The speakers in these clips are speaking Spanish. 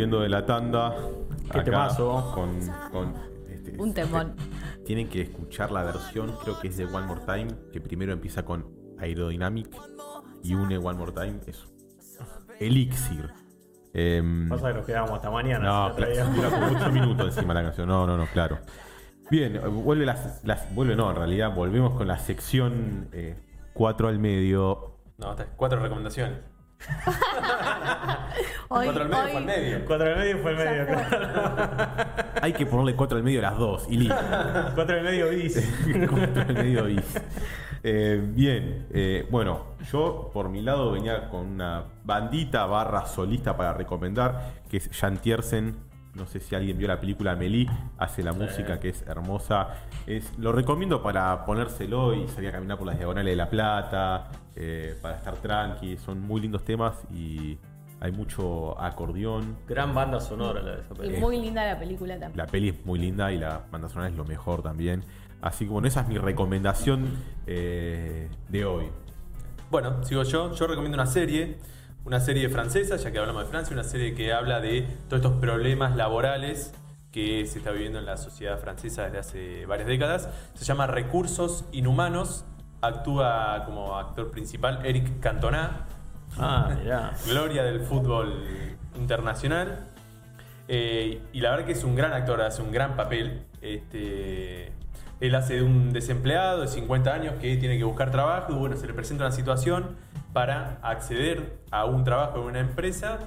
Viendo de la tanda. Qué acá temazo. Con, con, este, Un temón. Tienen que escuchar la versión, creo que es de One More Time, que primero empieza con Aerodynamic y une One More Time. Es Elixir. Em, Pasa que nos quedamos hasta mañana. no, claro, traía- dura como 8 minutos encima la canción. No, no, no, claro. Bien, eh, vuelve las, las- vuelve no, en realidad volvemos con la sección 4 al medio. No, hasta cuatro recomendaciones. Hoy, cuatro al medio hoy- fue al medio. Cuatro del medio fue el medio, claro. Hay que ponerle 4 al medio a las dos y listo. Cuatro del medio bis. Cuatro al medio y- Eh, bien, eh, bueno, yo por mi lado venía con una bandita barra solista para recomendar, que es Jan Tiersen. No sé si alguien vio la película Amelie, hace la música que es hermosa. Es, lo recomiendo para ponérselo y salir a caminar por las diagonales de La Plata, eh, para estar tranqui. Son muy lindos temas y hay mucho acordeón. Gran banda sonora la de esa Y película. muy linda la película también. La peli es muy linda y la banda sonora es lo mejor también. Así que bueno, esa es mi recomendación eh, de hoy. Bueno, sigo yo. Yo recomiendo una serie, una serie francesa, ya que hablamos de Francia, una serie que habla de todos estos problemas laborales que se está viviendo en la sociedad francesa desde hace varias décadas. Se llama Recursos Inhumanos. Actúa como actor principal Eric Cantona, Ah, mirá. gloria del fútbol internacional. Eh, y la verdad que es un gran actor, hace un gran papel. Este, él hace de un desempleado de 50 años que tiene que buscar trabajo y bueno, se le presenta una situación para acceder a un trabajo en una empresa.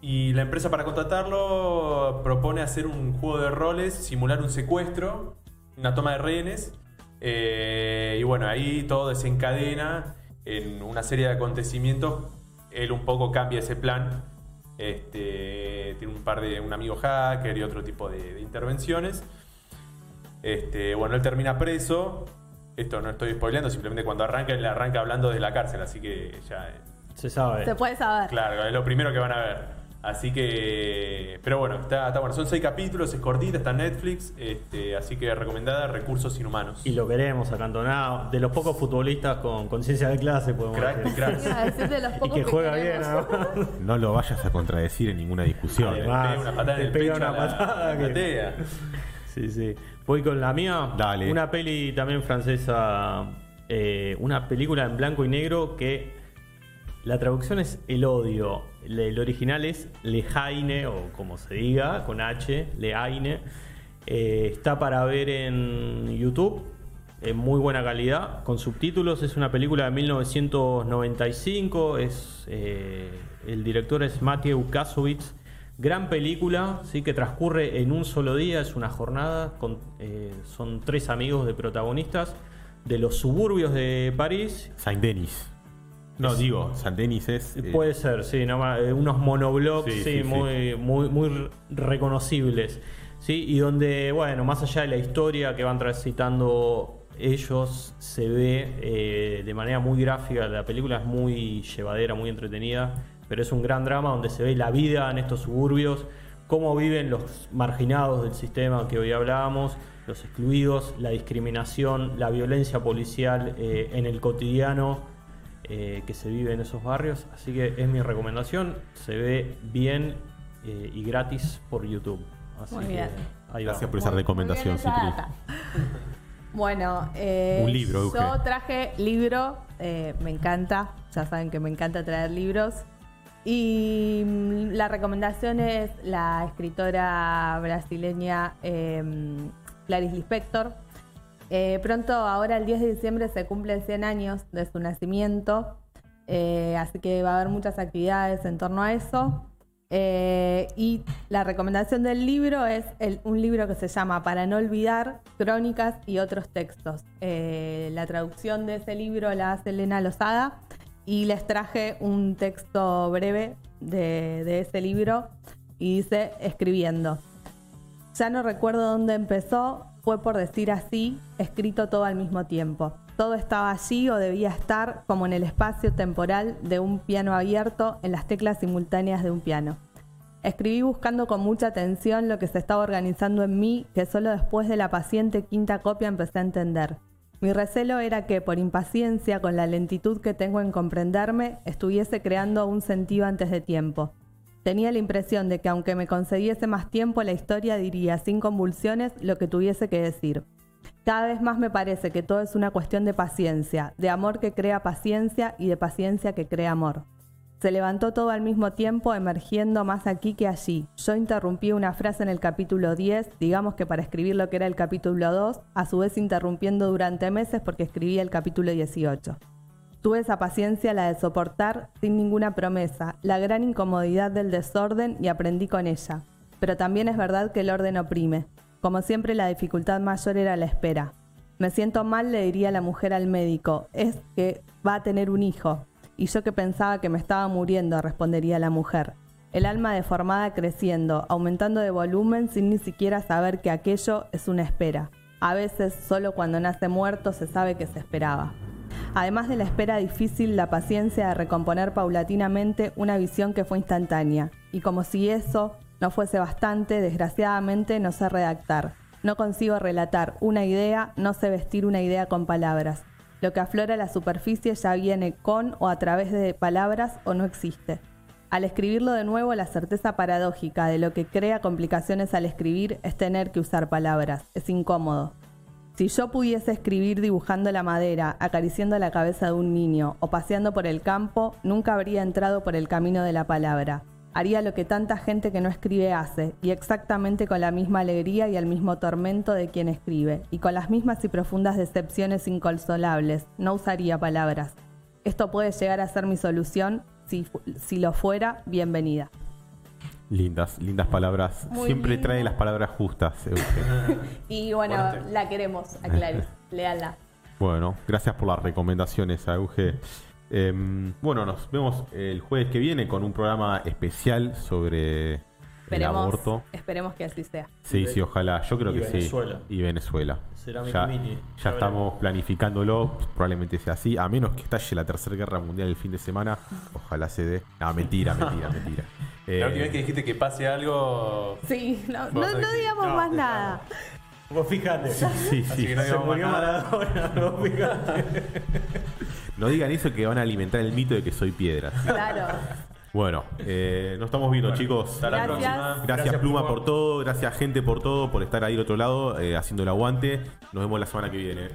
Y la empresa para contratarlo propone hacer un juego de roles, simular un secuestro, una toma de rehenes. Eh, y bueno, ahí todo desencadena en una serie de acontecimientos. Él un poco cambia ese plan. Este, tiene un par de un amigo hacker y otro tipo de, de intervenciones. Este, bueno, él termina preso. Esto no estoy spoileando, simplemente cuando arranca, él arranca hablando desde la cárcel, así que ya Se sabe. Se puede saber. Claro, es lo primero que van a ver. Así que. Pero bueno, está, está bueno. Son seis capítulos, es cortita, está en Netflix. Este, así que recomendada Recursos Inhumanos. Y lo queremos acantonado. De los pocos futbolistas con conciencia de clase, podemos Crack, decir. crack. De los Y que juega queremos. bien, además. No lo vayas a contradecir en ninguna discusión. ¿eh? Además. Pega una patada te en el pega pecho una a la- patada a la que- platea. Sí, sí. Voy con la mía. Dale. Una peli también francesa. eh, una película en blanco y negro que la traducción es El odio. El original es Le Haine, o como se diga, con H, Le Haine. Eh, está para ver en YouTube. En muy buena calidad, con subtítulos. Es una película de 1995. Es, eh, el director es Matthew Kasowitz. Gran película, sí que transcurre en un solo día, es una jornada, con, eh, son tres amigos de protagonistas de los suburbios de París. Saint Denis. No, digo, Saint Denis es. eh, Puede ser, sí, no eh, unos monoblocks Sí, sí, sí, sí. muy, muy, muy reconocibles. ¿sí? Y donde, bueno, más allá de la historia que van transitando ellos, se ve eh, de manera muy gráfica. La película es muy llevadera, muy entretenida, pero es un gran drama donde se ve la vida en estos suburbios, cómo viven los marginados del sistema que hoy hablábamos, los excluidos, la discriminación, la violencia policial eh, en el cotidiano eh, que se vive en esos barrios. Así que es mi recomendación. Se ve bien eh, y gratis por YouTube. Así Muy que bien. ahí va. Gracias por esa Muy- recomendación, muy. Bueno, eh, Un libro, yo traje libro, eh, me encanta, ya saben que me encanta traer libros. Y mm, la recomendación es la escritora brasileña eh, Clarice Lispector. Eh, pronto, ahora el 10 de diciembre, se cumplen 100 años de su nacimiento, eh, así que va a haber muchas actividades en torno a eso. Eh, y la recomendación del libro es un libro que se llama Para no olvidar, Crónicas y otros textos. La traducción de ese libro la hace Elena Lozada y les traje un texto breve de, ese libro y dice escribiendo. Ya no recuerdo dónde empezó, fue por decir así, escrito todo al mismo tiempo. Todo estaba allí o debía estar como en el espacio temporal de un piano abierto en las teclas simultáneas de un piano. Escribí buscando con mucha atención lo que se estaba organizando en mí, que solo después de la paciente quinta copia empecé a entender. Mi recelo era que, por impaciencia, con la lentitud que tengo en comprenderme, estuviese creando un sentido antes de tiempo. Tenía la impresión de que aunque me concediese más tiempo, la historia diría sin convulsiones lo que tuviese que decir. Cada vez más me parece que todo es una cuestión de paciencia, de amor que crea paciencia y de paciencia que crea amor. Se levantó todo al mismo tiempo, emergiendo más aquí que allí. Yo interrumpí una frase en el capítulo 10, digamos que para escribir lo que era el capítulo 2, a su vez interrumpiendo durante meses porque escribía el capítulo 18. Tuve esa paciencia, la de soportar, sin ninguna promesa, la gran incomodidad del desorden y aprendí con ella. Pero también es verdad que el orden oprime. Como siempre, la dificultad mayor era la espera. Me siento mal, le diría la mujer al médico, es que va a tener un hijo. Y yo que pensaba que me estaba muriendo, respondería la mujer. El alma deformada creciendo, aumentando de volumen sin ni siquiera saber que aquello es una espera. A veces, solo cuando nace muerto, se sabe que se esperaba. Además de la espera difícil, la paciencia de recomponer paulatinamente una visión que fue instantánea. Y como si eso no fuese bastante, desgraciadamente no sé redactar. No consigo relatar una idea, no sé vestir una idea con palabras. Lo que aflora la superficie ya viene con o a través de palabras o no existe. Al escribirlo de nuevo, la certeza paradójica de lo que crea complicaciones al escribir es tener que usar palabras. Es incómodo. Si yo pudiese escribir dibujando la madera, acariciando la cabeza de un niño o paseando por el campo, nunca habría entrado por el camino de la palabra. Haría lo que tanta gente que no escribe hace, y exactamente con la misma alegría y el mismo tormento de quien escribe, y con las mismas y profundas decepciones inconsolables. No usaría palabras. Esto puede llegar a ser mi solución. Si, si lo fuera, bienvenida. Lindas, lindas palabras. Muy Siempre lindo. trae las palabras justas. Y bueno, Fuerte. la queremos, a Clarice. Leala. bueno, gracias por las recomendaciones, Auge. Em, bueno, nos vemos el jueves que viene con un programa especial sobre el Esperemos, aborto. esperemos que así sea. Sí, Y sí, ojalá. Yo creo y que Venezuela. sí. Y Venezuela. Será mi ya, mini, ya ya estamos planificándolo. Probablemente sea así. A menos que estalle la tercera guerra mundial el fin de semana. Ojalá se dé. No, mentira, mentira, mentira. La Eh, última vez que dijiste que pase algo. Sí, no, digamos no, más no. nada. Vos fijate. sí, Así sí. que no Se murió. Maradona, vos fijate. No digan eso que van a alimentar el mito de que soy piedra. Claro. Bueno, eh, nos estamos viendo, chicos. Hasta la Gracias. próxima. Gracias, Pluma, por todo, gracias gente por todo, por estar ahí del otro lado, eh, haciendo el aguante. Nos vemos la semana que viene.